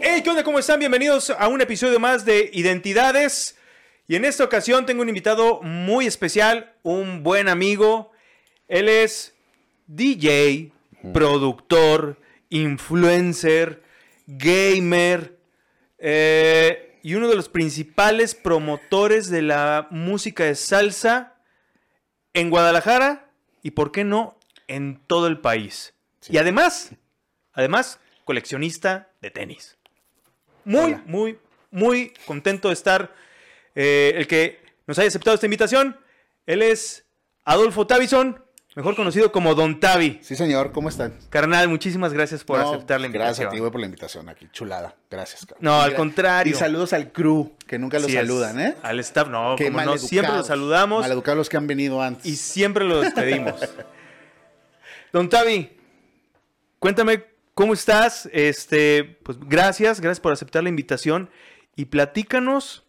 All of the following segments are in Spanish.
Hey, ¿qué onda? ¿Cómo están? Bienvenidos a un episodio más de Identidades. Y en esta ocasión tengo un invitado muy especial, un buen amigo. Él es DJ, productor, influencer, gamer eh, y uno de los principales promotores de la música de salsa en Guadalajara y, ¿por qué no, en todo el país? Y además, además, coleccionista de tenis. Muy, Hola. muy, muy contento de estar. eh, el que nos haya aceptado esta invitación. Él es Adolfo Tavison, mejor conocido como Don Tavi. Sí, señor, ¿cómo están? Carnal, muchísimas gracias por No, aceptar la invitación. Gracias a ti, güey, por la invitación aquí. Chulada. Gracias, cabrón. No, al Y contrario. Y saludos al crew, que nunca los Sí saludan, ¿eh? Al staff, no, como no, siempre los saludamos Maleducados los que han venido antes. y siempre los despedimos. Don Tavi, cuéntame cómo estás. Este, pues gracias, gracias por aceptar la invitación y platícanos,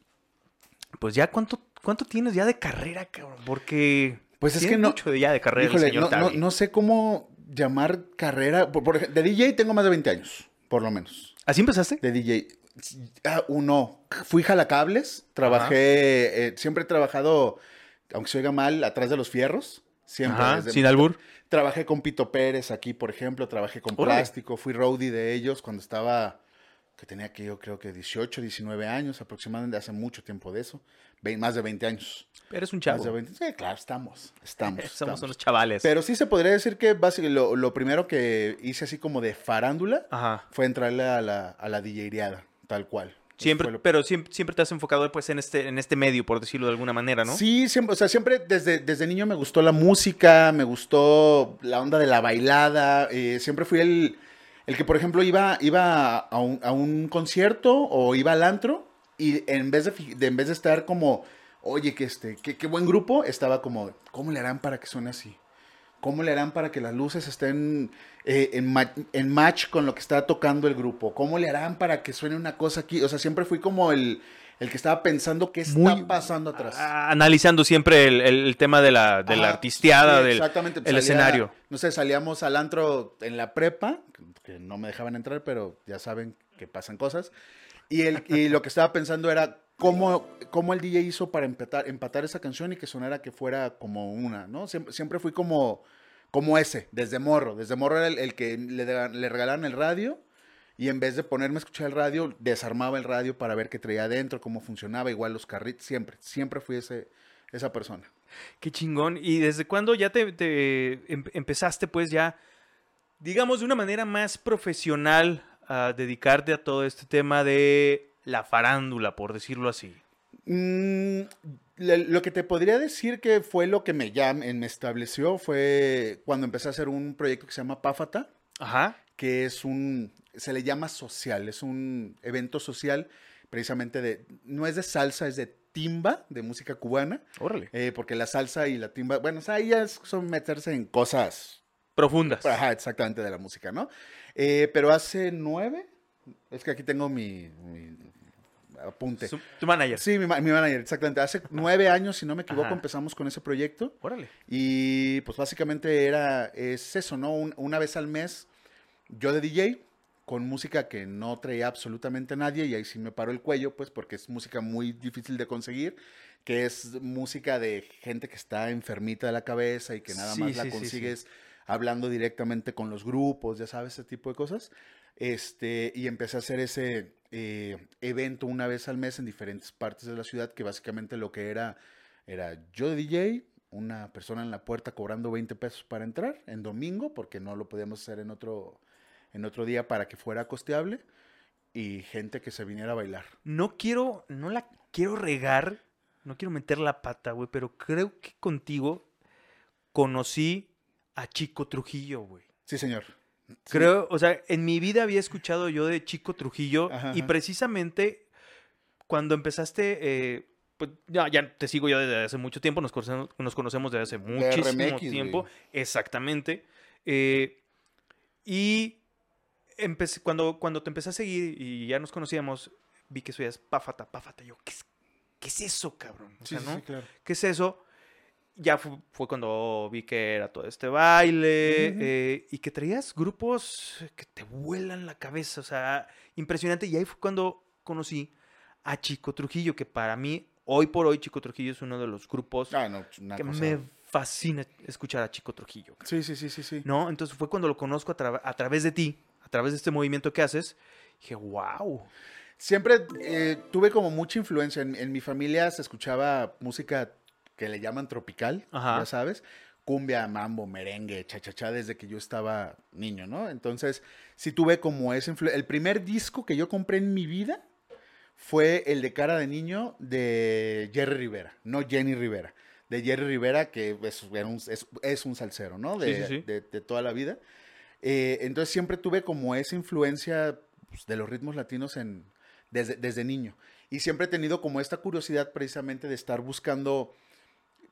pues ya cuánto, cuánto tienes ya de carrera, cabrón, porque Pues es que no- mucho de ya de carrera Híjole, el señor no, no- sé cómo llamar carrera. Por, de DJ tengo más de 20 años, por lo menos. ¿Así empezaste? De DJ. Ah, uno. Fui jalacables. Trabajé. eh, siempre he trabajado, aunque se oiga mal, atrás de los fierros. Siempre. Ajá, sin albur. Trabajé con Pito Pérez aquí, por ejemplo, trabajé con. Plástico, fui roadie de ellos cuando estaba, que tenía que yo creo que 18, 19 años aproximadamente, hace mucho tiempo de eso, Ve- más de 20 años. Eres un Más chavo. de 20, sí, claro, estamos, estamos. Somos estamos. unos chavales. Pero sí se podría decir que básicamente lo, lo primero que hice así como de farándula Ajá. fue entrarle a la, a la tal cual. Siempre, lo- pero siempre, siempre te has enfocado pues en este, en este medio, por decirlo de alguna manera, ¿no? Sí, siempre, o sea, siempre desde, desde niño me gustó la música, me gustó la onda de la bailada, eh, siempre fui el, el que, por ejemplo, iba, iba a, un, a un concierto o iba al antro y en vez de, en vez de estar como, oye, que este, qué, qué buen grupo, estaba como, ¿cómo le harán para que suene así? ¿Cómo le harán para que las luces estén eh, en, ma- en match con lo que está tocando el grupo? ¿Cómo le harán para que suene una cosa aquí? O sea, siempre fui como el, el que estaba pensando qué está Muy- pasando atrás. Analizando siempre el, el- tema de la, de la artisteada, sí, del exactamente, pues, el salía- escenario. No sé, salíamos al antro en la prepa, que- que no me dejaban entrar, pero ya saben que pasan cosas. Y, el, y lo que estaba pensando era cómo, cómo el DJ hizo para empatar, empatar esa canción y que sonara que fuera como una, ¿no? Siempre, siempre fui como, como ese, desde morro. Desde morro era el, que le, le regalaban el radio y en vez de ponerme a escuchar el radio, desarmaba el radio para ver qué traía adentro, cómo funcionaba, igual los carritos, siempre, siempre fui ese, esa persona. Qué chingón. ¿Y desde cuándo ya te, te em- empezaste pues ya, digamos, de una manera más profesional a dedicarte a todo este tema de la farándula, por decirlo así? Mm, lo que te podría decir que fue lo que me, ya me me estableció fue cuando empecé a hacer un proyecto que se llama Páfata, Ajá. que es un, se le llama social, es un evento social precisamente de, no es de salsa, es de timba, de música cubana, Órale. eh, porque la salsa y la timba, bueno, o sea, ahí ya es- son meterse en cosas, Profundas. ajá, exactamente de la música, ¿no? Eh, pero hace nueve, es que aquí tengo mi, mi apunte. Su- tu manager. Sí, mi, mi manager, exactamente. Hace nueve años, si no me equivoco, Ajá. empezamos con ese proyecto. Órale. Y pues básicamente era, es eso, ¿no? Un- una vez al mes, yo de DJ, con música que no traía absolutamente nadie, y ahí sí me paro el cuello, pues porque es música muy difícil de conseguir, que es música de gente que está enfermita de la cabeza y que nada Sí, más la sí, sí, sí. consigues hablando directamente con los grupos, ya sabes, ese tipo de cosas. Este, y empecé a hacer ese eh, evento una vez al mes en diferentes partes de la ciudad, que básicamente lo que era, era yo de DJ, una persona en la puerta cobrando 20 pesos para entrar en domingo, porque no lo podíamos hacer en otro, en otro día para que fuera costeable, y gente que se viniera a bailar. No quiero, no la quiero regar, no quiero meter la pata, güey, pero creo que contigo conocí a Chico Trujillo, güey. Sí, señor. Sí. Creo, o sea, en mi vida había escuchado yo de Chico Trujillo Ajá, y ajá. precisamente cuando empezaste, eh, pues ya, ya te sigo yo desde hace mucho tiempo, nos conocemos, nos conocemos desde hace muchísimo RMX, tiempo, güey. exactamente. eh, y empecé, cuando, cuando te empecé a seguir y ya nos conocíamos, vi que subías Páfata, Páfata. Yo, ¿qué es, qué es eso, cabrón? O sea, sí, ¿no? sí, claro. ¿Qué es eso? Ya fu- fue, cuando vi que era todo este baile eh, y que traías grupos que te vuelan la cabeza, o sea, impresionante. Y ahí fue cuando conocí a Chico Trujillo, que para mí, hoy por hoy, Chico Trujillo es uno de los grupos Ah, no, una que cosa- me fascina escuchar a Chico Trujillo. Sí, sí, sí, sí, sí. ¿No? Entonces fue cuando lo conozco a, tra- a través de ti, a través de este movimiento que haces. Dije, wow. Siempre eh, tuve como mucha influencia. En, en mi familia se escuchaba música que le llaman tropical, Ajá. ya sabes. Cumbia, mambo, merengue, cha-cha-cha, desde que yo estaba niño, ¿no? Entonces, sí tuve como influencia. El primer disco que yo compré en mi vida fue el de cara de niño de Jerry Rivera, no Jenny Rivera. De Jerry Rivera, que es, era un, es, es un salsero, ¿no? De, Sí, sí, sí. de- de toda la vida. Eh, entonces siempre tuve como esa influencia pues, de los ritmos latinos en, desde, desde niño. Y siempre he tenido como esta curiosidad precisamente de estar buscando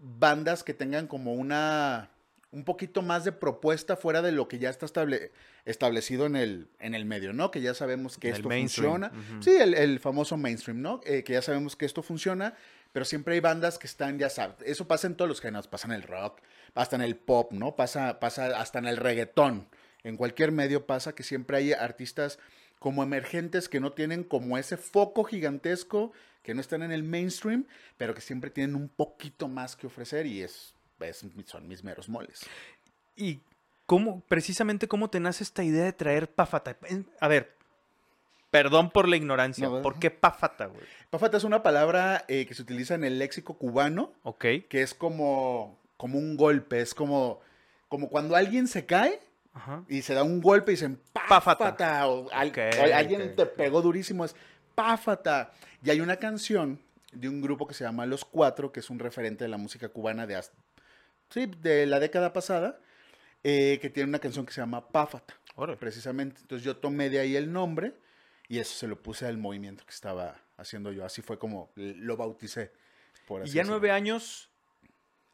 bandas que tengan como una un poquito más de propuesta fuera de lo que ya está estable- establecido en el, en el medio, ¿no? Que ya sabemos que el esto mainstream, funciona. Sí, el, el famoso mainstream, ¿no? Eh, que ya sabemos que esto funciona, pero siempre hay bandas que están, ya sabes, eso pasa en todos los géneros, pasa en el rock, hasta en el pop, ¿no? Pasa, pasa hasta en el reggaetón. En cualquier medio pasa que siempre hay artistas como emergentes que no tienen como ese foco gigantesco, que no están en el mainstream, pero que siempre tienen un poquito más que ofrecer y es, es- son mis meros moles. ¿Y cómo, precisamente cómo te nace esta idea de traer Pafata? A ver, perdón por la ignorancia. No, ¿Por qué Pafata, güey? Pafata es una palabra eh, que se utiliza en el léxico cubano, Ok. que es como, como un golpe, es como, como cuando alguien se cae Ajá. y se da un golpe y dicen Páfata. páfata, o, al- Ok, o alguien ok, te pegó durísimo, es páfata. Y hay una canción de un grupo que se llama Los Cuatro, que es un referente de la música cubana de, hasta- sí, de la década pasada, eh, que tiene una canción que se llama Páfata, Órale. precisamente. Entonces yo tomé de ahí el nombre y eso se lo puse al movimiento que estaba haciendo yo. Así fue como lo bauticé. Por Y así ya decirlo. nueve años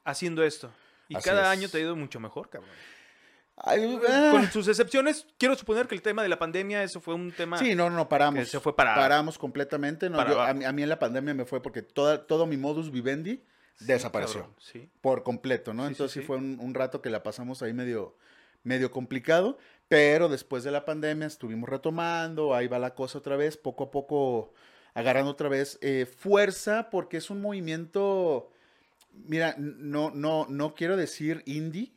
haciendo esto. Y Así cada es. año te ha ido mucho mejor, cabrón. Ay, ah. Con sus excepciones, quiero suponer que el tema de la pandemia, eso fue un tema... Sí, no, no, paramos. se fue para- Paramos completamente. No, para yo- abajo. a, mí, a mí en la pandemia me fue porque toda, todo mi modus vivendi desapareció Cabrón, sí. por completo, ¿no? Sí, Entonces sí, sí. fue un, un rato que la pasamos ahí medio, medio complicado, pero después de la pandemia estuvimos retomando, ahí va la cosa otra vez, poco a poco agarrando otra vez eh, fuerza, porque es un movimiento, mira, no, no, no quiero decir indie,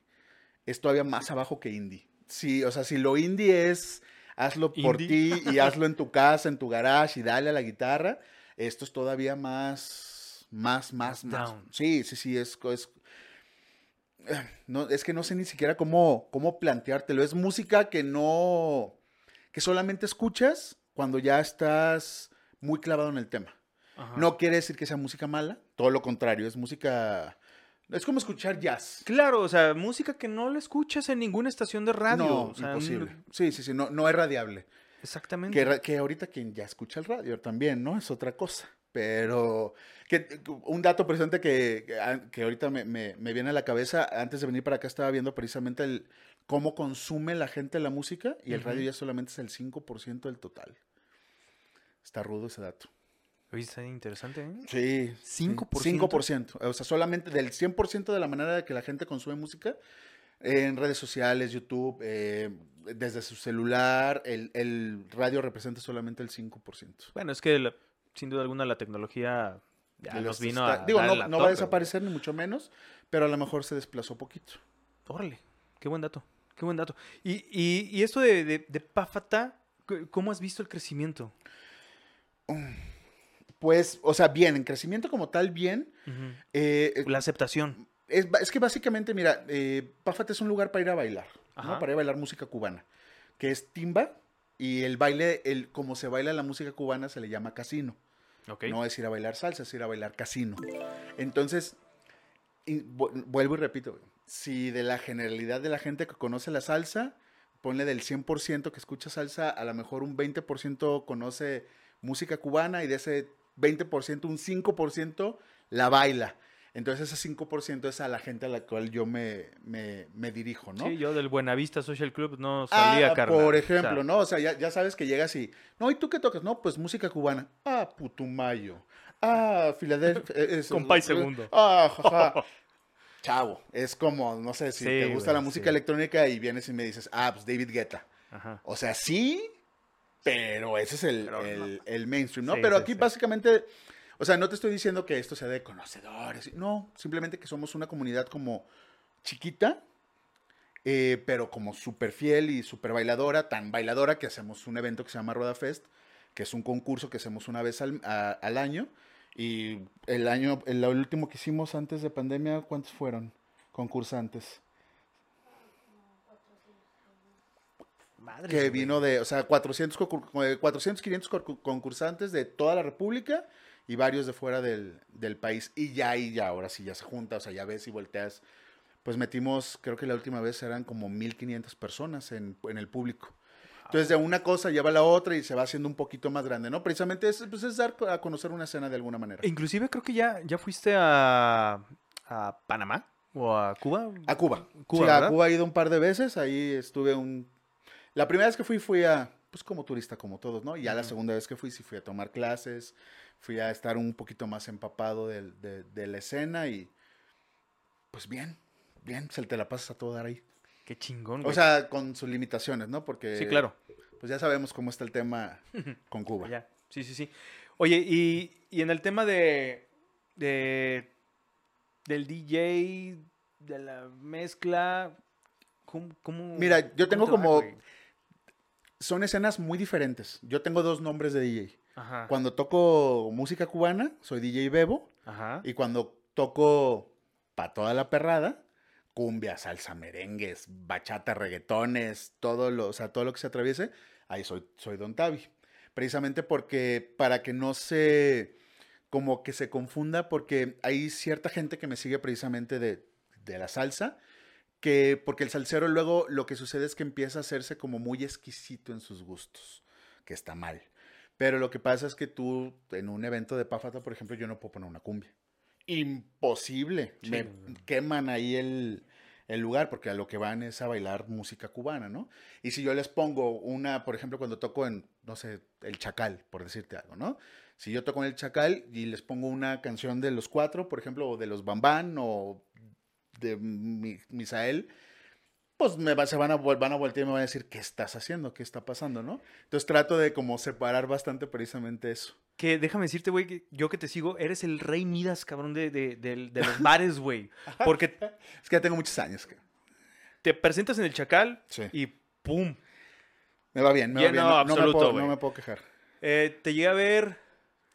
es todavía más abajo que indie. Sí, o sea, si lo indie es hazlo por ti y hazlo en tu casa, en tu garage y dale a la guitarra, esto es todavía más, más, más, Más más. down. Sí, sí, sí, es, es, no, es que no sé ni siquiera cómo, cómo planteártelo. Es música que no, que solamente escuchas cuando ya estás muy clavado en el tema. Ajá. No quiere decir que sea música mala, todo lo contrario, es música, es como escuchar jazz. Claro, o sea, música que no la escuchas en ninguna estación de radio. no, o sea, imposible. Sí, sí, sí, no, no es radiable. Exactamente. Que, que ahorita quien ya escucha el radio también, ¿no? Es otra cosa. Pero que, un dato presente que, que a- que ahorita me, me- me viene a la cabeza, antes de venir para acá estaba viendo precisamente el, cómo consume la gente la música y el radio ya solamente es el 5% del total. Está rudo ese dato. Oye, está interesante, ¿eh? Sí. sí, 5%. 5%. O sea, solamente del 100% de la manera de que la gente consume música en redes sociales, YouTube, eh, desde su celular, el, el radio representa solamente el 5%. Bueno, es que la- sin duda alguna la tecnología ya nos vino está- a. Digo, no, va a desaparecer ni mucho menos, pero a lo mejor se desplazó poquito. Órale, qué buen dato. Qué buen dato. Y, y, y esto de, de, de Pafata, c- ¿cómo has visto el crecimiento? Pues, o sea, bien, en crecimiento como tal, bien. Ujú. Eh, La aceptación. es, es que básicamente, mira, eh, Páfate es un lugar para ir a bailar, ¿no? Para ir a bailar música cubana, que es timba y el baile, el como se baila la música cubana se le llama casino. No es ir a bailar salsa, es ir a bailar casino. Entonces, y vuelvo y repito, si de la generalidad de la gente que conoce la salsa, ponle del 100% que escucha salsa, a lo mejor un 20% conoce música cubana y de ese 20%, un 5% la baila. Entonces ese 5% es a la gente a la cual yo me, me- me dirijo, ¿no? Sí, yo del Buenavista Social Club no salía, Ah, carnal. por O ejemplo, sea, ¿no? O sea, ya, ya sabes que llegas y, no, ¿y tú qué tocas? No, pues música cubana. Ah, Putumayo. Ah, Filadelfia. eh, es- Compay segundo. Ah, jaja. chavo. Es como, no sé, si Sí, te gusta la música sí. electrónica y vienes y me dices, ah, pues David Guetta. Ajá. O sea, sí, pero ese es el, Pero el- el mainstream, ¿no? Sí, pero sí, aquí sí. básicamente, o sea, no te estoy diciendo que esto sea de conocedores, no, simplemente que somos una comunidad como chiquita, eh, pero como súper fiel y súper bailadora, tan bailadora que hacemos un evento que se llama Roda Fest, que es un concurso que hacemos una vez al, a- al año. Y el año, el, último que hicimos antes de pandemia, ¿cuántos fueron concursantes? Madre. que vino de, o sea, 400, concur- eh, 400 500 concur- concursantes de toda la República y varios de fuera del, del país. Y ya ahí, ya, ahora sí, ya se junta, o sea, ya ves y volteas. Pues metimos, creo que la última vez eran como 1500 personas en, en el público. Entonces, de una cosa lleva a la otra y se va haciendo un poquito más grande, ¿no? Precisamente es, pues, es dar a conocer una escena de alguna manera. Inclusive creo que ya, ya fuiste a, a Panamá o a Cuba. A Cuba. Cuba, sí, a. Cuba he ido un par de veces. Ahí estuve un. La primera vez que fui, fui a. Pues como turista, como todos, ¿no? Y ya la segunda vez que fui, sí fui a tomar clases. Fui a estar un poquito más empapado de, de la escena y. Pues bien, bien, se te la pasas a todo dar ahí. Qué chingón, O güey. sea, con sus limitaciones, ¿no? Porque. sí, claro. Pues ya sabemos cómo está el tema con Cuba. Ya. Sí, sí, sí. Oye, y, y en el tema de, de del DJ, de la mezcla, ¿cómo, cómo- Mira, yo tengo va, como-? Son escenas muy diferentes. Yo tengo dos nombres de DJ. Ajá. Cuando toco música cubana, soy DJ Bebo. Ajá. Y cuando toco pa' toda la perrada, cumbia, salsa, merengues, bachata, reggaetones, todo lo, o sea, todo lo que se atraviese, ahí soy, soy Don Tavi. Precisamente porque para que no se, como que se confunda, porque hay cierta gente que me sigue precisamente de, de la salsa, que porque el salsero luego lo que sucede es que empieza a hacerse como muy exquisito en sus gustos, que está mal. Pero lo que pasa es que tú, en un evento de Páfata, por ejemplo, yo no puedo poner una cumbia. Imposible. Sí, Me queman ahí el, el lugar porque a lo que van es a bailar música cubana, ¿no? Y si yo les pongo una, por ejemplo, cuando toco en, no sé, el Chacal, por decirte algo, ¿no? Si yo toco en el Chacal y les pongo una canción de los cuatro, por ejemplo, o de los Bambán o de Mi- Misael, pues me va- se van a, van a voltear y me van a decir, ¿qué estás haciendo? ¿Qué está pasando? ¿no? Entonces trato de como separar bastante precisamente eso. Que déjame decirte, güey, que yo que te sigo, eres el rey Midas, cabrón, de, de, los bares, güey. Porque Es que ya tengo muchos años. que- te presentas en el Chacal Sí. y ¡pum! Me va bien, me va bien. no, No, no me absoluto, puedo, no me puedo quejar. Eh, te llegué a ver,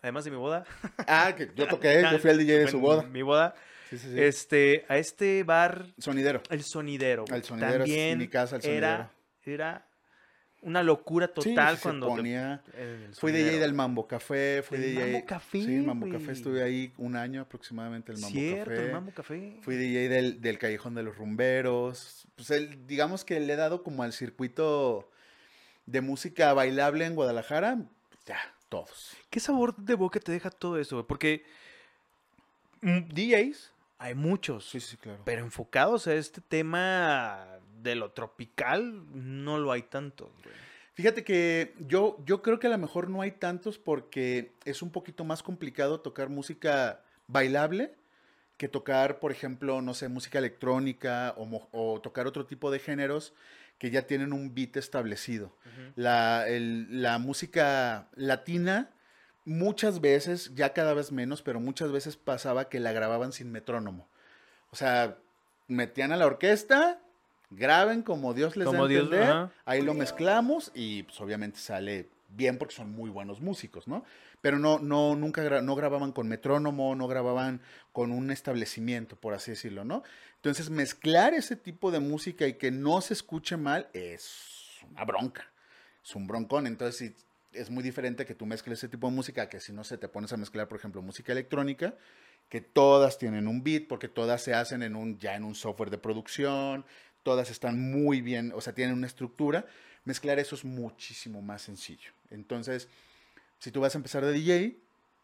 además de mi boda. Ah, que yo toqué, yo fui el DJ de su boda. Mi boda. Sí, sí, sí. Este, a este bar, Sonidero. el sonidero. güey. El sonidero es También mi casa, el Era, era una locura total sí, cuando. ponía... el Fui DJ sonidero. del Mambo Café, fui Del DJ... Mambo Café, Sí, el Mambo güey. Café estuve ahí un año aproximadamente, el Mambo Cierto, Café. el Mambo Café. Fui DJ del, del Callejón de los Rumberos. Pues el, digamos que le he dado como al circuito de música bailable en Guadalajara. Ya, todos. ¿Qué sabor de boca te deja todo eso? Porque mm, DJs hay muchos, Sí, sí, claro. pero enfocados a este tema de lo tropical no lo hay tanto. güey. Fíjate que yo, yo creo que a lo mejor no hay tantos porque es un poquito más complicado tocar música bailable que tocar, por ejemplo, no sé, música electrónica o, o tocar otro tipo de géneros que ya tienen un beat establecido. La, el- la música latina, muchas veces, ya cada vez menos, pero muchas veces pasaba que la grababan sin metrónomo. O sea, metían a la orquesta, graben como Dios les Como Dios, entender, ahí lo mezclamos y pues, obviamente sale bien porque son muy buenos músicos, ¿no? Pero no, no, nunca gra- no grababan con metrónomo, no grababan con un establecimiento, por así decirlo, ¿no? Entonces, mezclar ese tipo de música y que no se escuche mal es una bronca, es un broncón. Entonces, sí, es muy diferente que tú mezcles ese tipo de música que si no se te pones a mezclar, por ejemplo, música electrónica, que todas tienen un beat, porque todas se hacen en un, ya en un software de producción, todas están muy bien, o sea, tienen una estructura. Mezclar eso es muchísimo más sencillo. Entonces, si tú vas a empezar de DJ,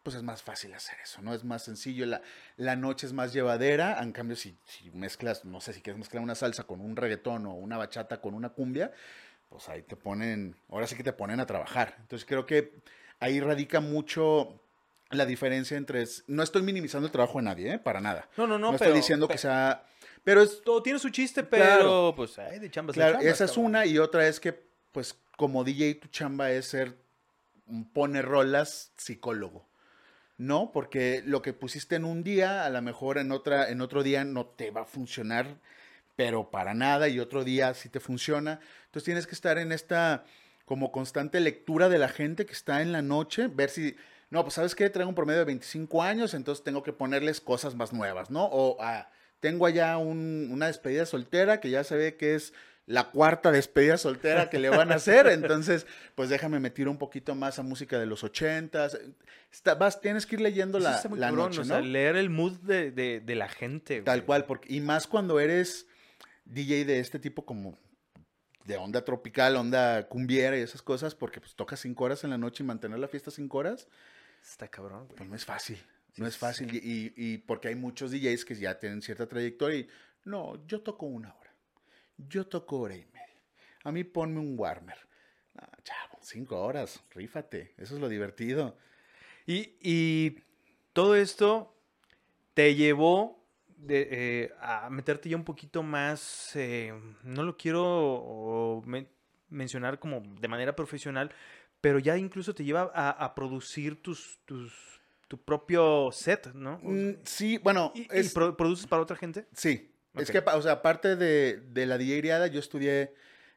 pues es más fácil hacer eso, ¿no? Es más sencillo, la, la noche es más llevadera, en cambio si, si mezclas, no sé, si quieres mezclar una salsa con un reggaetón o una bachata con una cumbia, pues ahí te ponen, ahora sí que te ponen a trabajar. Entonces creo que ahí radica mucho la diferencia entre, no estoy minimizando el trabajo de nadie, ¿eh? Para nada. No, no, no, No, pero... estoy diciendo que pe- sea Pero es, Todo tiene su chiste, pero Claro. pues ay, de chambas. de claro, chambas, esa es cabrón. una y otra es que, pues, como DJ tu chamba es ser pone rolas psicólogo. ¿No? Porque lo que pusiste en un día, a lo mejor en, otra, en otro día no te va a funcionar, pero para nada, y otro día sí te funciona. Entonces tienes que estar en esta como constante lectura de la gente que está en la noche, ver si, no, pues sabes qué, traigo un promedio de 25 años, entonces tengo que ponerles cosas más nuevas, ¿no? O ah, tengo allá un- una despedida soltera que ya se ve que es la cuarta despedida soltera que le van a hacer, entonces pues déjame meter un poquito más a música de los ochentas. Está- vas, tienes que ir leyendo Eso la, la noche, o ¿no? sea, leer el mood de, de- de la gente. Tal cual, porque, y más cuando eres DJ de este tipo como de onda tropical, onda cumbiera y esas cosas, porque pues tocas cinco horas en la noche y mantener la fiesta cinco horas, Está cabrón, güey. pues no es fácil. No es fácil. Y, y- y porque hay muchos DJs que ya tienen cierta trayectoria y no, yo toco una hora. Yo toco hora y media. A mí ponme un warmer. No, chavo, cinco horas, rífate. Eso es lo divertido. Y, y todo esto te llevó de, eh, a meterte ya un poquito más, eh, no lo quiero men- mencionar como de manera profesional, pero ya incluso te lleva a, a producir tus, tus, tu propio set, ¿no? Mm, sí, bueno, ¿Y, y es, pro- produces para otra gente? Sí, es que, o sea, aparte de, de la DJ yo estudié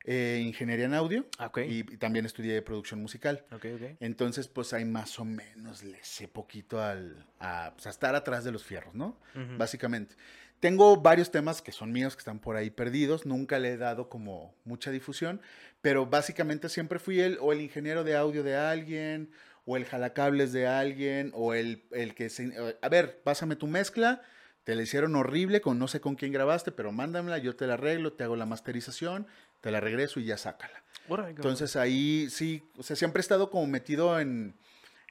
eh, ingeniería en audio Ah, y, y también estudié producción musical. Ok, ok. Entonces, pues ahí más o menos le sé poquito al, a, pues, a estar atrás de los fierros, ¿no? Ujú. Básicamente. Tengo varios temas que son míos, que están por ahí perdidos. Nunca le he dado como mucha difusión, pero básicamente siempre fui el, o el ingeniero de audio de alguien, o el jalacables de alguien, o el, el que se... eh, A ver, pásame tu mezcla. Te la hicieron horrible, con no sé con quién grabaste, pero mándamela, yo te la arreglo, te hago la masterización, te la regreso y ya sácala. Entonces ahí sí, o sea, siempre he estado como metido en,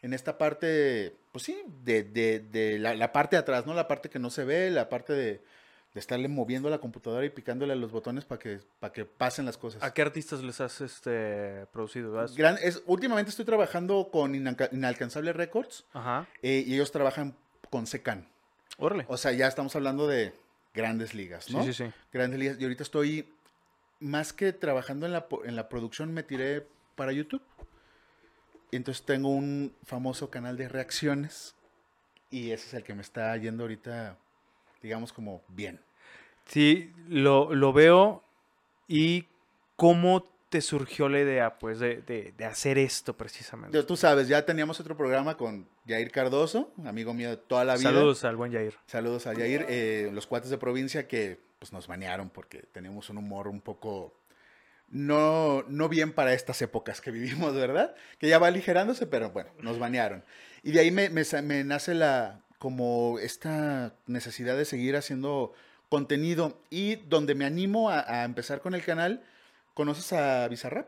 en esta parte, pues sí, de, de- de la, la parte de atrás, ¿no? La parte que no se ve, la parte de, de estarle moviendo la computadora y picándole a los botones para que, para que pasen las cosas. ¿A qué artistas les has este, producido? ¿Has- Gran- es, últimamente estoy trabajando con Inalca- Inalcanzable Records Ajá. eh, y ellos trabajan con Secan. Órale. O sea, ya estamos hablando de grandes ligas, ¿no? Sí, sí, sí. Grandes ligas. Y ahorita estoy, más que trabajando en la, en la producción, me tiré para YouTube. Entonces tengo un famoso canal de reacciones. Y ese es el que me está yendo ahorita, digamos, como bien. Sí, lo, lo veo. ¿Y cómo te surgió la idea, pues, de, de- de hacer esto precisamente? Tú sabes, ya teníamos otro programa con Jair Cardoso, amigo mío de toda la vida. Saludos al buen Jair. Saludos a Jair, eh, los cuates de provincia que pues, nos banearon porque tenemos un humor un poco no, no bien para estas épocas que vivimos, ¿verdad? Que ya va aligerándose, pero bueno, nos banearon. Y de ahí me, me nace la, como esta necesidad de seguir haciendo contenido y donde me animo a, a empezar con el canal, ¿conoces a Bizarrap?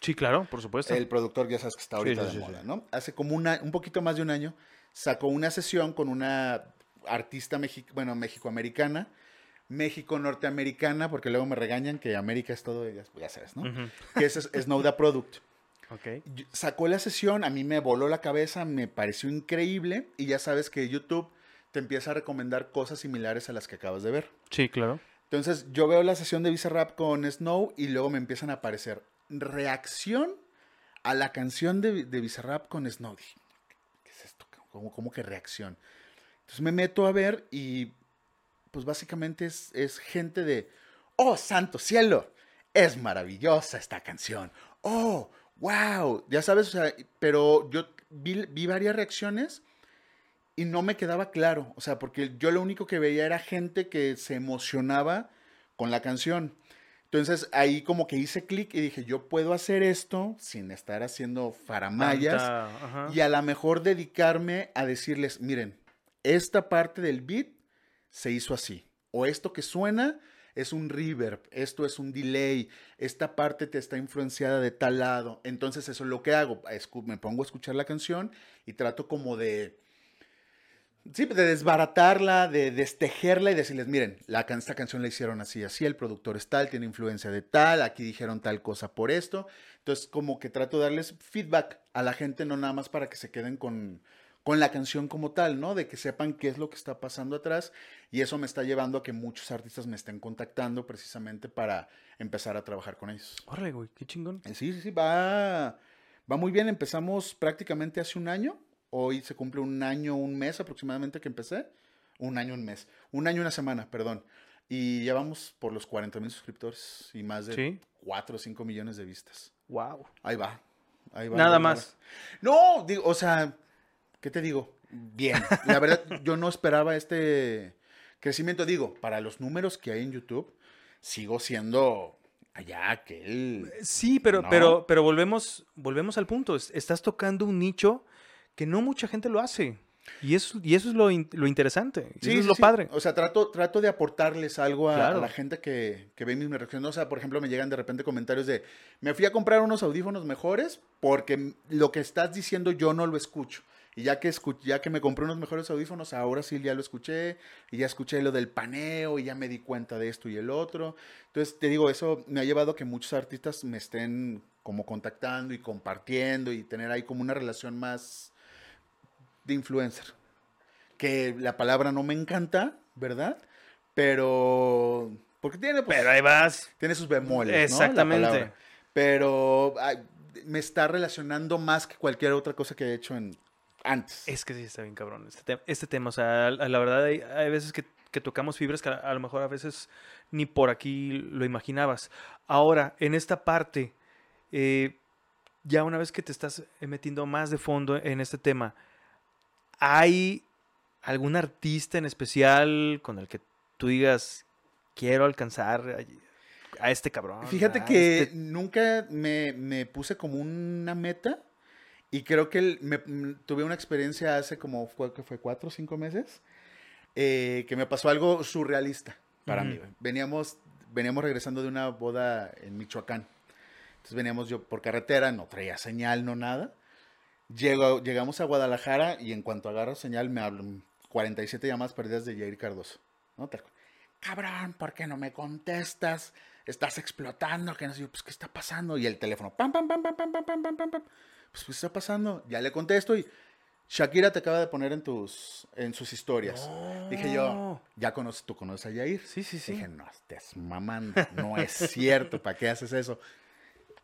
Sí, claro, por supuesto. El productor, ya sabes que está ahorita sí, de moda. ¿no? Hace como una, un poquito más de un año, sacó una sesión con una artista mexi bueno, mexicoamericana, México-norteamericana, porque luego me regañan que América es todo, ya, ya sabes, ¿no? Que es Snowda Product. Ok. Y- Sacó la sesión, a mí me voló la cabeza, me pareció increíble, y ya sabes que YouTube te empieza a recomendar cosas similares a las que acabas de ver. Sí, claro. Entonces yo veo la sesión de Bizarrap con Snow y luego me empiezan a aparecer reacción a la canción de, de Bizarrap con Snow. Dije, ¿qué es esto? ¿Cómo, que reacción? Entonces me meto a ver y pues básicamente es, gente de, oh, santo cielo, es maravillosa esta canción. Oh, wow, ya sabes, o sea, pero yo vi varias reacciones y no me quedaba claro, o sea, porque yo lo único que veía era gente que se emocionaba con la canción. Entonces ahí como que hice clic y dije, yo puedo hacer esto sin estar haciendo faramayas y a lo mejor dedicarme a decirles, miren, esta parte del beat se hizo así, o esto que suena es un reverb, esto es un delay, esta parte te está influenciada de tal lado. Entonces eso es lo que hago, me pongo a escuchar la canción y trato como de Sí, de desbaratarla, de destejerla y decirles, miren, la, esta canción la hicieron así, así, el productor es tal, tiene influencia de tal, aquí dijeron tal cosa por esto. Entonces, como que trato de darles feedback a la gente, no nada más para que se queden con, con la canción como tal, ¿no? De que sepan qué es lo que está pasando atrás y eso me está llevando a que muchos artistas me estén contactando precisamente para empezar a trabajar con ellos. Órale, güey, qué chingón. Sí, sí, sí, va, va muy bien. Empezamos prácticamente hace un año. Hoy se cumple un año, un mes aproximadamente que empecé. Un año, un mes. Un año, una semana, perdón. Y ya vamos por los 40 mil suscriptores y más de Sí. 4 o 5 millones de vistas. Wow. Ahí va. Ahí va. Nada ahí va. más. No, digo, o sea, ¿qué te digo? Bien. La verdad, yo no esperaba este crecimiento. Digo, para los números que hay en YouTube, sigo siendo allá aquel. Sí, pero, No. pero, pero volvemos, volvemos al punto. Es- Estás tocando un nicho que no mucha gente lo hace. Y eso, y eso es lo, in- lo interesante. Sí, eso es sí, lo sí. padre. O sea, trato, trato de aportarles algo a, la gente que, que ve mis reacciones. O sea, por ejemplo, me llegan de repente comentarios de, me fui a comprar unos audífonos mejores porque lo que estás diciendo yo no lo escucho. Y ya que, ya que me compré unos mejores audífonos, ahora sí ya lo escuché. Y ya escuché lo del paneo y ya me di cuenta de esto y el otro. Entonces, te digo, eso me ha llevado a que muchos artistas me estén como contactando y compartiendo y tener ahí como una relación más de influencer. Que la palabra no me encanta, ¿verdad? Pero. Porque tiene, pues, Pero ahí vas. tiene sus bemoles. Exactamente. Pero ay, me está relacionando más que cualquier otra cosa que he hecho en antes. Es que sí está bien cabrón este, te- este tema. O sea, la verdad hay, hay veces que, que tocamos fibras que a, a lo mejor a veces ni por aquí lo imaginabas. Ahora, en esta parte, eh, ya una vez que te estás metiendo más de fondo en este tema, ¿hay algún artista en especial con el que tú digas, quiero alcanzar a, a este cabrón? Fíjate que este-" nunca me, me puse como una meta y creo que el- me- m- tuve una experiencia hace como, que fue cuatro o cinco meses, eh, que me pasó algo surrealista para mí. Veníamos, veníamos regresando de una boda en Michoacán. Entonces veníamos yo por carretera, no traía señal, no nada. Llego, llegamos a Guadalajara y en cuanto agarro señal me hablan 47 llamadas perdidas de Jair Cardoso. ¿no? Cabrón, ¿por qué no me contestas? Estás explotando. Que no sé pues, ¿qué está pasando? Y el teléfono, pam, pam, pam, pam, pam, pam, pam, pam, pam, pam. Pues, ¿qué está pasando? Ya le contesto y Shakira te acaba de poner en tus, en sus historias. Dije yo, ya conoces, tú conoces a Jair. Sí, sí, sí. Dije, no, estés mamando. No es cierto. ¿Para qué haces eso?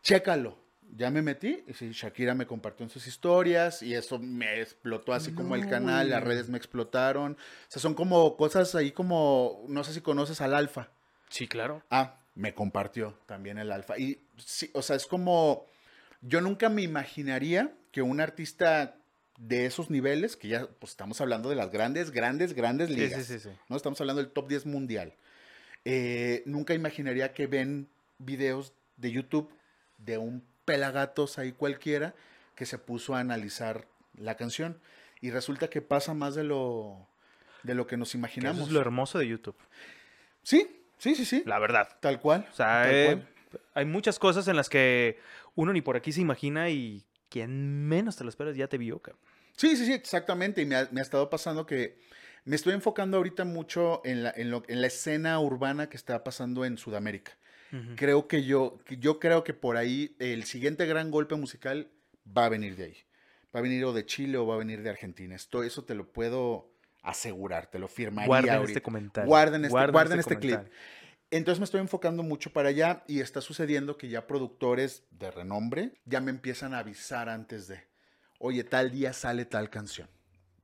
Chécalo. Ya me metí y sí, Shakira me compartió en sus historias y eso me explotó así como el canal, las redes me explotaron. O sea, son como cosas ahí como, no sé si conoces al Alfa. Sí, claro. Ah, me compartió también el Alfa. Y sí, o sea, es como, yo nunca me imaginaría que un artista de esos niveles, que ya pues estamos hablando de las grandes, grandes, grandes Sí, ligas. sí, sí, sí. ¿no? Estamos hablando del top 10 mundial. Eh, nunca imaginaría que ven videos de YouTube de un pelagatos ahí cualquiera que se puso a analizar la canción. Y resulta que pasa más de lo, de lo que nos imaginamos. Eso es lo hermoso de YouTube. Sí, sí, sí, sí. La verdad. Tal cual. O sea, tal eh, cual. hay muchas cosas en las que uno ni por aquí se imagina y quien menos te lo esperas ya te vio, cabrón. Sí, sí, sí, exactamente. Y me ha, me ha estado pasando que me estoy enfocando ahorita mucho en la, en, lo- en la escena urbana que está pasando en Sudamérica. Creo que yo, yo creo que por ahí el siguiente gran golpe musical va a venir de ahí. Va a venir o de Chile o va a venir de Argentina. Esto, eso te lo puedo asegurar, te lo firmaría Guarden ahorita. este comentario. Guarden este, guarden este clip. comentario. Entonces me estoy enfocando mucho para allá y está sucediendo que ya productores de renombre ya me empiezan a avisar antes de, oye, tal día sale tal canción.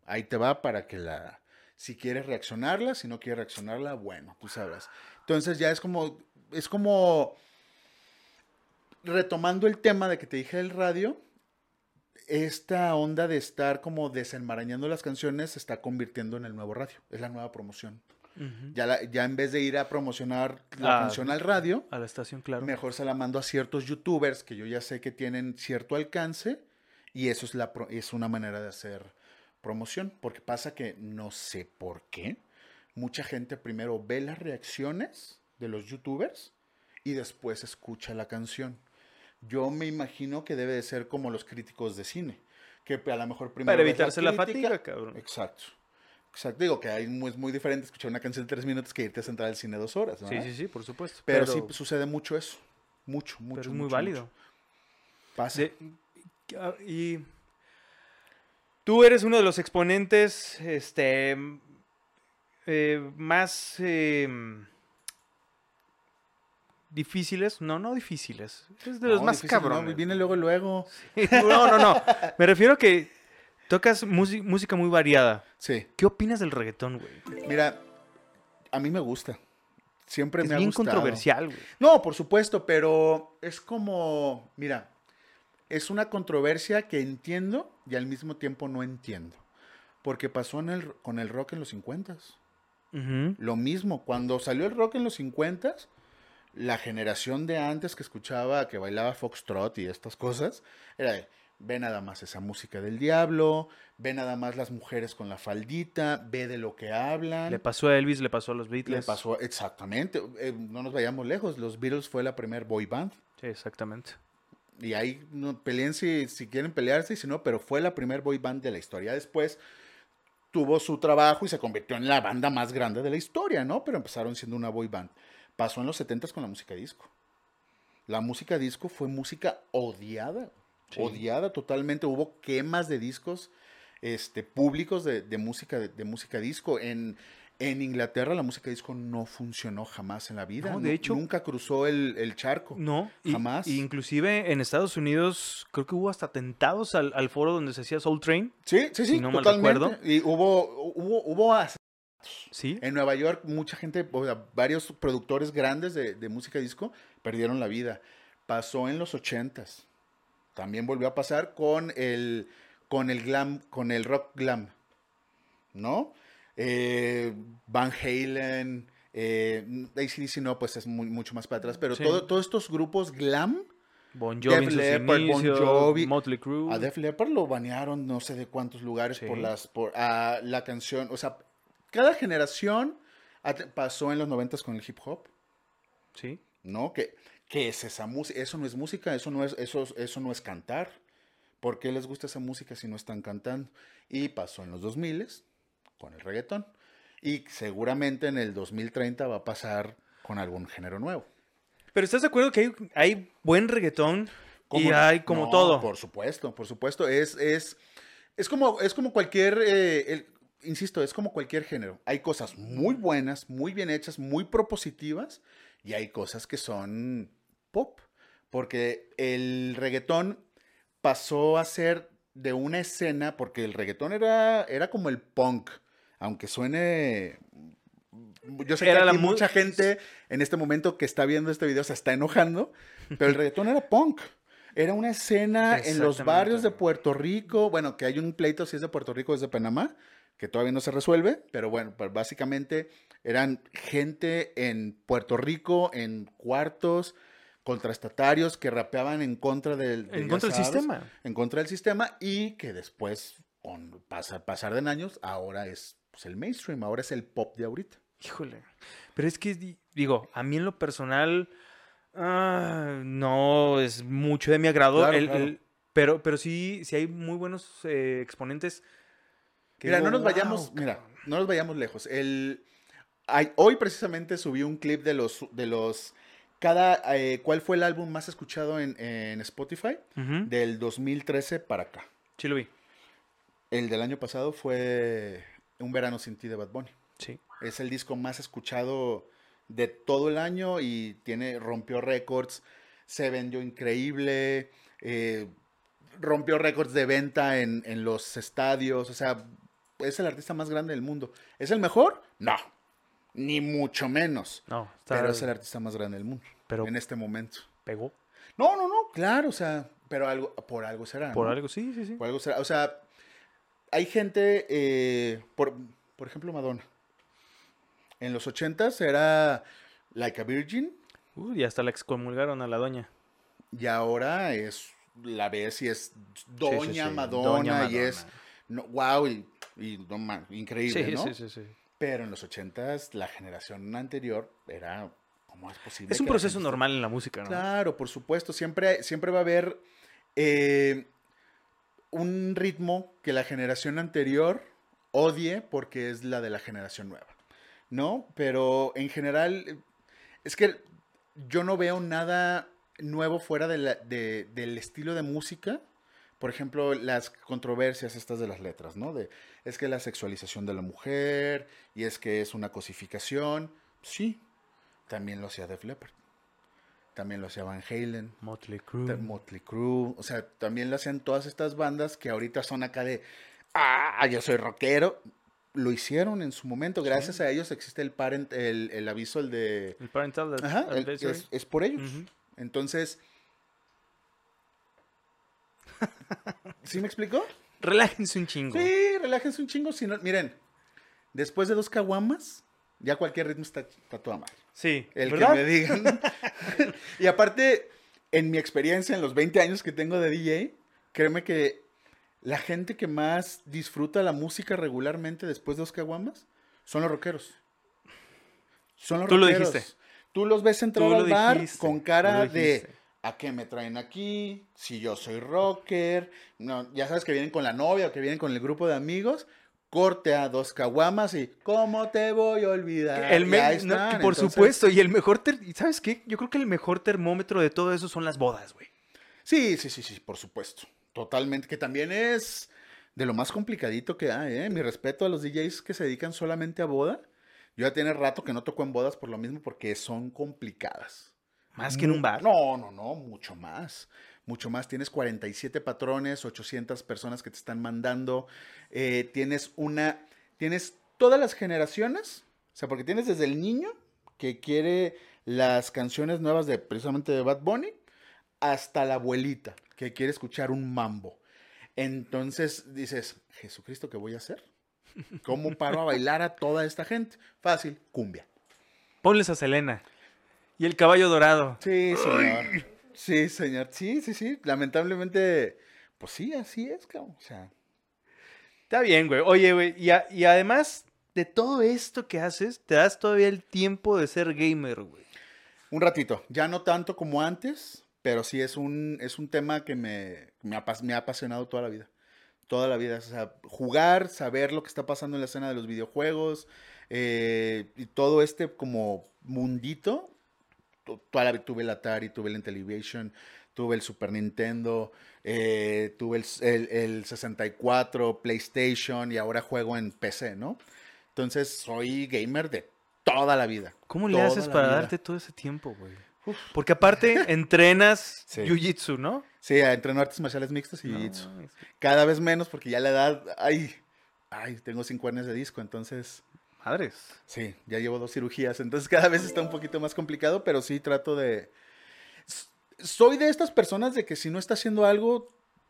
Ahí te va para que la, si quieres reaccionarla, si no quieres reaccionarla, bueno, tú sabrás. Entonces ya es como, es como, retomando el tema de que te dije del radio, esta onda de estar como desenmarañando las canciones se está convirtiendo en el nuevo radio, es la nueva promoción. Ya, la- ya en vez de ir a promocionar la Ah, canción al radio, A la estación, claro. mejor se la mando a ciertos youtubers que yo ya sé que tienen cierto alcance y eso es, la, es una manera de hacer promoción. Porque pasa que no sé por qué. Mucha gente primero ve las reacciones de los youtubers y después escucha la canción. Yo me imagino que debe de ser como los críticos de cine. Que a lo mejor primero. Para evitarse la crítica- fatiga, cabrón. Exacto. Exacto. Digo que hay, es muy diferente escuchar una canción de tres minutos que irte a sentar al cine dos horas. ¿no? Sí, sí, sí, por supuesto. Pero, sí sucede mucho eso. Mucho, mucho. pero es muy mucho, válido. mucho. Pasa. De- ah, y Tú eres uno de los exponentes este, eh, más eh, difíciles. No, no difíciles. Es de los No, más difícil, no, cabrones. viene luego, luego. No, no, no. Me refiero a que tocas música muy variada. Sí. ¿Qué opinas del reggaetón, güey? Mira, a mí me gusta. Siempre Es me ha bien gustado. controversial, güey. No, por supuesto, pero es como, mira, es una controversia que entiendo y al mismo tiempo no entiendo. Porque pasó en el, con el rock en los 50 Ujú. Lo mismo, cuando salió el rock en los 50 la generación de antes que escuchaba, que bailaba foxtrot y estas cosas, era de, ve nada más esa música del diablo, ve nada más las mujeres con la faldita, ve de lo que hablan. Le pasó a Elvis, le pasó a los Le Beatles. pasó exactamente, eh, no nos vayamos lejos, los Beatles fue la primer boy band. Sí, exactamente. Y ahí no, peleen si, si quieren pelearse, si no, pero fue la primer boy band de la historia. Después tuvo su trabajo y se convirtió en la banda más grande de la historia, ¿no? Pero empezaron siendo una boy band. Pasó en los 70 con la música disco. La música disco fue música odiada, Sí. odiada totalmente. Hubo quemas de discos este, públicos de, de música, de, de música disco. En, en Inglaterra la música disco no funcionó jamás en la vida. No, de hecho- nunca cruzó el, el charco. No, Jamás. y inclusive en Estados Unidos creo que hubo hasta atentados al, al foro donde se hacía Soul Train. Sí, sí, sí, Si no mal totalmente. recuerdo. Y hubo, hubo, hubo as- Sí. en Nueva York mucha gente, o sea, varios productores grandes de, de música disco perdieron la vida. Pasó en los ochentas. También volvió a pasar con el, con el glam, con el rock glam, ¿no? Eh, Van Halen, eh, ACDC no, pues es muy- mucho más para atrás, pero Sí. todo- todos estos grupos glam, Bon Jovi Def Bon Jovi. Motley Crue. A Def Leppard lo banearon no sé de cuántos lugares Sí. por las por ah, la canción, o sea, cada generación pasó en los noventas con el hip hop, Sí. ¿no? ¿Qué, qué es esa música? Eso no es música, eso no es eso, eso no es cantar. ¿Por qué les gusta esa música si no están cantando? Y pasó en los 2000 con el reggaetón y seguramente en el 2030 va a pasar con algún género nuevo. Pero ¿estás de acuerdo que hay, hay buen reggaetón y hay como No, todo? Por supuesto, por supuesto. Es, es, es, como, es como cualquier, eh, el- insisto, es como cualquier género. Hay cosas muy buenas, muy bien hechas, muy propositivas, y hay cosas que son pop. Porque el reggaetón pasó a ser de una escena, porque el reggaetón era, era como el punk, aunque suene... Yo sé Era que la mucha gente en este momento que está viendo este video se está enojando, pero el reggaetón era punk. Era una escena en los barrios de Puerto Rico. Bueno, que hay un pleito si es de Puerto Rico o es de Panamá, que todavía no se resuelve, pero bueno, pues básicamente eran gente en Puerto Rico, en cuartos contraestatarios que rapeaban en contra del, de- En contra del sistema. En contra del sistema y que después, con pasar, pasar de años, ahora es pues, el mainstream, ahora es el pop de ahorita. Híjole. Pero es que, di- digo, a mí en lo personal ah, no es mucho de mi agrado. Claro, el- claro. el- pero, pero sí, sí hay muy buenos eh, exponentes. Mira, digo, no nos vayamos, "Wow, mira, cabrón". no nos vayamos lejos. El, hay- hoy precisamente subí un clip de los, de los, cada, eh, ¿cuál fue el álbum más escuchado en, en Spotify? Del 2013 para acá. Sí lo vi. El del año pasado fue Un verano sin ti de Bad Bunny. Sí. Es el disco más escuchado de todo el año y tiene, rompió récords, se vendió increíble, eh, rompió récords de venta en, en los estadios, o sea, es el artista más grande del mundo. ¿Es el mejor? No, ni mucho menos. No, está, Pero es el artista más grande del mundo pero en este momento. pegó. No, no, no, claro, o sea, pero algo, por algo será. Por ¿no? algo, sí, sí, sí. Por algo será. O sea, hay gente, eh, por, por ejemplo, Madonna. En los ochentas era Like a Virgin Uy, y hasta la excomulgaron a la doña. y ahora es, la ves y es Doña, Sí, sí, sí, Madonna, Doña y es, no, wow, y, y no ma- increíble, Sí, ¿no? sí, sí, sí. Pero en los ochentas la generación anterior era, ¿cómo es posible? Es un proceso gente normal en la música, ¿no? Claro, por supuesto. Siempre, siempre va a haber eh, un ritmo que la generación anterior odie porque es la de la generación nueva. ¿No? Pero en general, es que yo no veo nada nuevo fuera de la- de- del estilo de música, por ejemplo, las controversias estas de las letras, ¿no? De, es que la sexualización de la mujer y es que es una cosificación. Sí, también lo hacía Def Leppard. También lo hacía Van Halen. Motley Crue. Motley Crue. O sea, también lo hacían todas estas bandas que ahorita son acá de, ah, yo soy rockero. Lo hicieron en su momento. Gracias a ellos existe el, parent, el, el aviso, el de... El parental Ajá, el- es, es por ellos. Ujú. Entonces... ¿Sí me explicó? Relájense un chingo. Sí, relájense un chingo. Si no, miren, después de dos caguamas, ya cualquier ritmo está, está toda madre. Sí, El ¿verdad? que me digan. y aparte, en mi experiencia, en los 20 años que tengo de DJ, créeme que la gente que más disfruta la música regularmente después de dos caguamas son los rockeros. Son los Tú lo rockeros. dijiste. Tú los ves entrar lo al bar dijiste, con cara lo de. ¿A qué me traen aquí? Si yo soy rocker. No, ya sabes que vienen con la novia o que vienen con el grupo de amigos. Corte a dos caguamas y ¿cómo te voy a olvidar? El no, están. por Entonces, supuesto, y el mejor, ter- ¿y ¿sabes qué? Yo creo que el mejor termómetro de todo eso son las bodas, güey. Sí, sí, sí, sí, por supuesto. Totalmente. Que también es de lo más complicadito que hay, ¿eh? Mi respeto a los DJs que se dedican solamente a boda. Yo ya tiene rato que no toco en bodas por lo mismo, porque son complicadas. Más que en un bar. No, no, no, mucho más. Mucho más. Tienes 47 patrones, 800 personas que te están mandando. eh, tienes una. Tienes todas las generaciones. O sea, porque tienes desde el niño que quiere las canciones nuevas de precisamente de Bad Bunny hasta la abuelita que quiere escuchar un mambo. Entonces dices, Jesucristo, ¿qué voy a hacer? ¿Cómo paro a bailar a toda esta gente? Fácil, cumbia. Ponles a Selena. Y el caballo dorado. Sí, señor. Sí, señor. Sí, sí, sí. Lamentablemente, pues sí, así es, cabrón. O sea, Está bien, güey. Oye, güey. Y, a- y además de todo esto que haces, te das todavía el tiempo de ser gamer, güey. un ratito. Ya no tanto como antes, pero sí es un, es un tema que me, me, ha, me ha apasionado toda la vida. Toda la vida. O sea, jugar, saber lo que está pasando en la escena de los videojuegos eh, y todo este como mundito. To- Toda la tuve el Atari, tuve el Intellivision, tuve el Super Nintendo, eh, tuve el, el- el 64, PlayStation y ahora juego en PC, ¿no? Entonces soy gamer de toda la vida. ¿Cómo le haces para vida. darte todo ese tiempo, güey? Porque aparte entrenas Sí. jiu-jitsu, ¿no? Sí, entreno artes marciales mixtas y No, jiu-jitsu. Cada vez menos porque ya la edad, ay, ay, tengo cinco años de disco, entonces, Madres. sí, ya llevo dos cirugías, entonces cada vez está un poquito más complicado, pero sí trato de... Soy de estas personas de que si no está haciendo algo,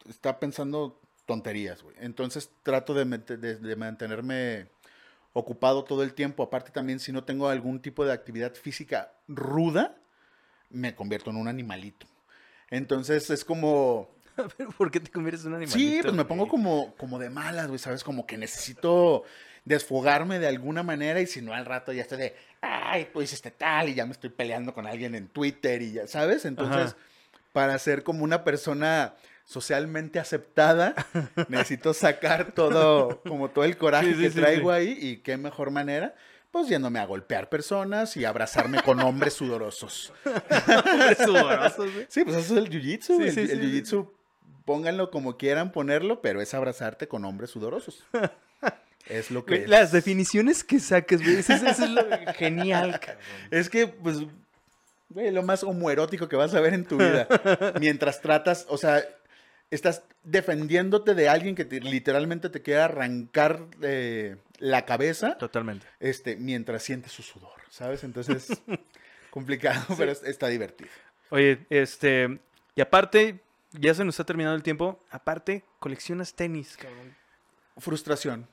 está pensando tonterías, güey. Entonces trato de, mete- de- de mantenerme ocupado todo el tiempo. Aparte también si no tengo algún tipo de actividad física ruda, me convierto en un animalito. Entonces es como... Pero ¿por qué te conviertes en un animalito? Sí, pues me pongo como, como de malas, güey, ¿sabes? Como que necesito desfogarme de alguna manera y si no al rato ya estoy de, ay, tú hiciste tal y ya me estoy peleando con alguien en Twitter y ya, ¿sabes? Entonces, Ajá. para ser como una persona socialmente aceptada, necesito sacar todo, como todo el coraje Sí, sí, que traigo sí. ahí y qué mejor manera. Pues yéndome a golpear personas y abrazarme con hombres sudorosos. Hombres sudorosos. Sí, pues eso es el jiu-jitsu. Sí, el sí, el sí. jiu-jitsu, pónganlo como quieran ponerlo, pero es abrazarte con hombres sudorosos. es lo que es. Las definiciones que saques, güey. Eso, es- eso es lo genial, cabrón. Es que, pues, güey, lo más homoerótico que vas a ver en tu vida. Mientras tratas, o sea, estás defendiéndote de alguien que te- literalmente te quiere arrancar eh, la cabeza, Totalmente. este, mientras sientes su sudor, ¿sabes? Entonces, complicado, pero es- está divertido. Oye, este. Y aparte, ya se nos está terminando el tiempo. Aparte, coleccionas tenis, cabrón. Frustración.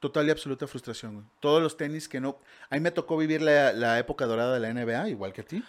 Total y absoluta frustración, güey. Todos los tenis que no... A mí me tocó vivir la, la época dorada de la NBA, igual que a ti.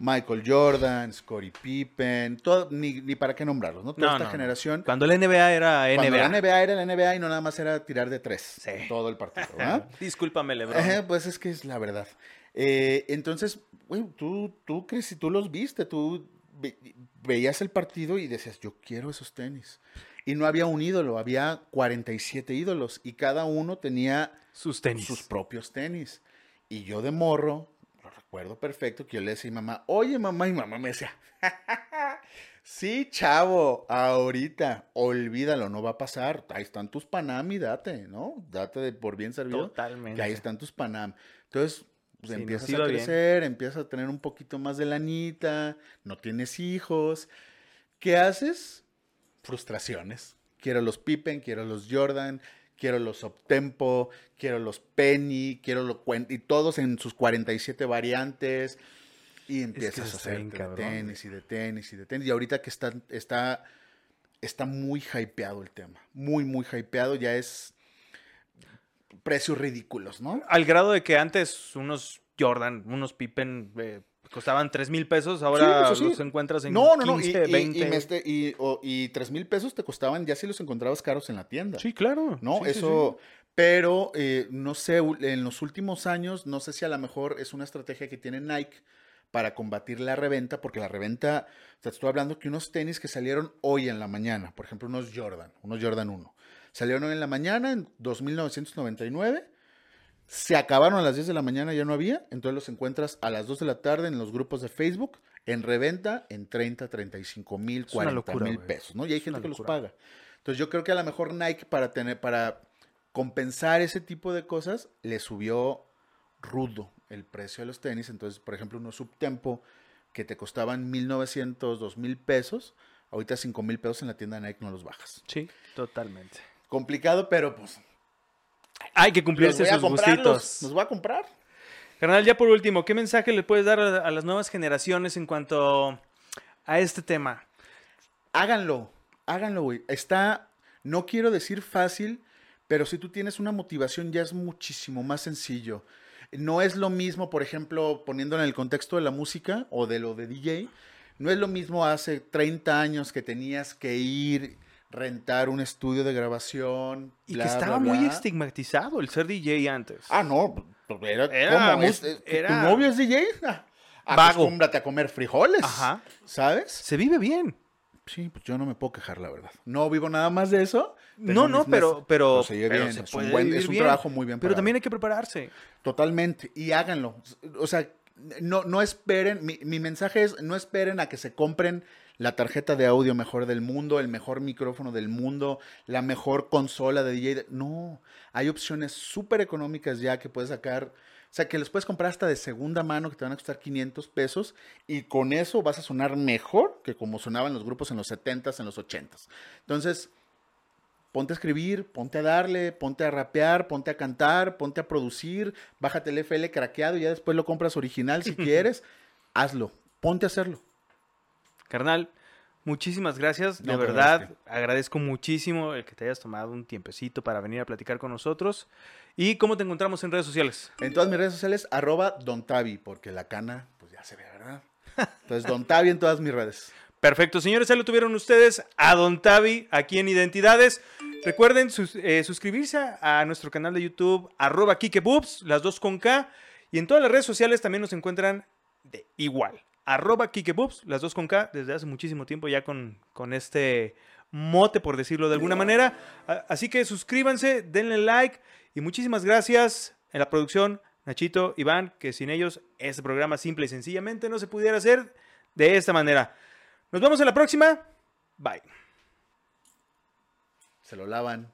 Michael Jordan, Scottie Pippen, todo, ni, ni para qué nombrarlos, ¿no? Toda No, esta no, generación. Cuando la NBA era NBA. Cuando la NBA era la NBA y no nada más era tirar de tres Sí. todo el partido, ¿verdad? Discúlpame, Lebron. Pues es que es la verdad. Eh, entonces, güey, tú, tú crees, si tú los viste, tú ve- veías el partido y decías, yo quiero esos tenis. Y no había un ídolo, había 47 ídolos y cada uno tenía Sus tenis. sus propios tenis. Y yo de morro, lo recuerdo perfecto, que yo le decía a mi mamá, oye mamá, y mamá me decía, Sí, chavo, ahorita, olvídalo, no va a pasar. Ahí están tus Panam y date, ¿no? Date de por bien servido. Totalmente. Que ahí están tus Panam. Entonces, pues, Sí, empiezas iba a bien. crecer, empiezas a tener un poquito más de lanita, no tienes hijos. ¿Qué haces? Frustraciones. Quiero los Pippen, quiero los Jordan, quiero los Optempo, quiero los Penny, quiero los y todos en sus 47 variantes. Y empiezas a hacer de cabrón, tenis y de tenis y de tenis. Y ahorita que está, está, está muy hypeado el tema. Muy, muy hypeado. Ya es precios ridículos, ¿no? Al grado de que antes unos Jordan, unos Pippen eh, costaban 3 mil pesos, ahora Sí, sí, los encuentras en No, no, no. 15, y, y- 20. y este- y- o- y 3 mil pesos te costaban ya si los encontrabas caros en la tienda. Sí, claro. ¿no? Sí, Eso, pero eh, no sé, en los últimos años, no sé si a lo mejor es una estrategia que tiene Nike para combatir la reventa, porque la reventa, o sea, te estoy hablando que unos tenis que salieron hoy en la mañana, por ejemplo, unos Jordan, unos Jordan 1, salieron hoy en la mañana en 2.999, se acabaron a las 10 de la mañana, ya no había, entonces los encuentras a las 2 de la tarde en los grupos de Facebook, en reventa, en 30, 35 mil, Es una 40 locura, mil pesos, ¿no? Y hay gente que los paga. Entonces yo creo que a lo mejor Nike para tener, para compensar ese tipo de cosas, le subió rudo el precio de los tenis. Entonces, por ejemplo, unos subtempo que te costaban 1900, 2000 pesos, ahorita 5000 pesos en la tienda Nike no los bajas. Sí, totalmente. Complicado, pero pues Hay que cumplirse sus gustitos. los voy a comprar. Carnal, ya por último, ¿qué mensaje le puedes dar a, a las nuevas generaciones en cuanto a este tema? Háganlo, háganlo, güey. Está, no quiero decir fácil, pero si tú tienes una motivación ya es muchísimo más sencillo. No es lo mismo, por ejemplo, poniéndolo en el contexto de la música o de lo de DJ, no es lo mismo hace 30 años que tenías que ir, rentar un estudio de grabación. Y bla, que estaba bla, muy bla. estigmatizado el ser DJ antes. Ah, no, pues, era, Era ¿cómo? muy- ¿Es- es- era- ¿Tu novio es DJ? Ah. Acostúmbrate a comer frijoles. Ajá. ¿Sabes? Se vive bien. Sí, pues yo no me puedo quejar, la verdad. No vivo nada más de eso. No, no, pero, pero, se pero bien, se es puede un, buen- es un bien. trabajo muy bien Pero también hay que prepararse. Totalmente. Y háganlo. O sea, no, no esperen. Mi, mi mensaje es: no esperen a que se compren la tarjeta de audio mejor del mundo, el mejor micrófono del mundo, la mejor consola de DJ. No. Hay opciones súper económicas ya que puedes sacar. O sea, que los puedes comprar hasta de segunda mano que te van a costar 500 pesos y con eso vas a sonar mejor que como sonaban los grupos en los 70s, en los 80s. Entonces, ponte a escribir, ponte a darle, ponte a rapear, ponte a cantar, ponte a producir, bájate el FL craqueado y ya después lo compras original si quieres. Hazlo, ponte a hacerlo. Carnal, muchísimas gracias. De No, te verdad, agradezco. agradezco muchísimo el que te hayas tomado un tiempecito para venir a platicar con nosotros. ¿Y cómo te encontramos en redes sociales? En todas mis redes sociales, arroba Don Tavi, porque la cana, pues ya se ve, ¿verdad? Entonces, Don Tavi en todas mis redes. Perfecto, señores, ya lo tuvieron ustedes a Don Tavi aquí en Identidades. Recuerden sus- eh, suscribirse a, a nuestro canal de YouTube, arroba KikeBoobs, las dos con K. Y en todas las redes sociales también nos encuentran de igual, arroba KikeBoobs, las dos con K, desde hace muchísimo tiempo ya con, con este mote, por decirlo de alguna manera. Así que suscríbanse, denle like y muchísimas gracias en la producción, Nachito, Iván, que sin ellos este programa simple y sencillamente no se pudiera hacer de esta manera. Nos vemos en la próxima. Bye. Se lo lavan.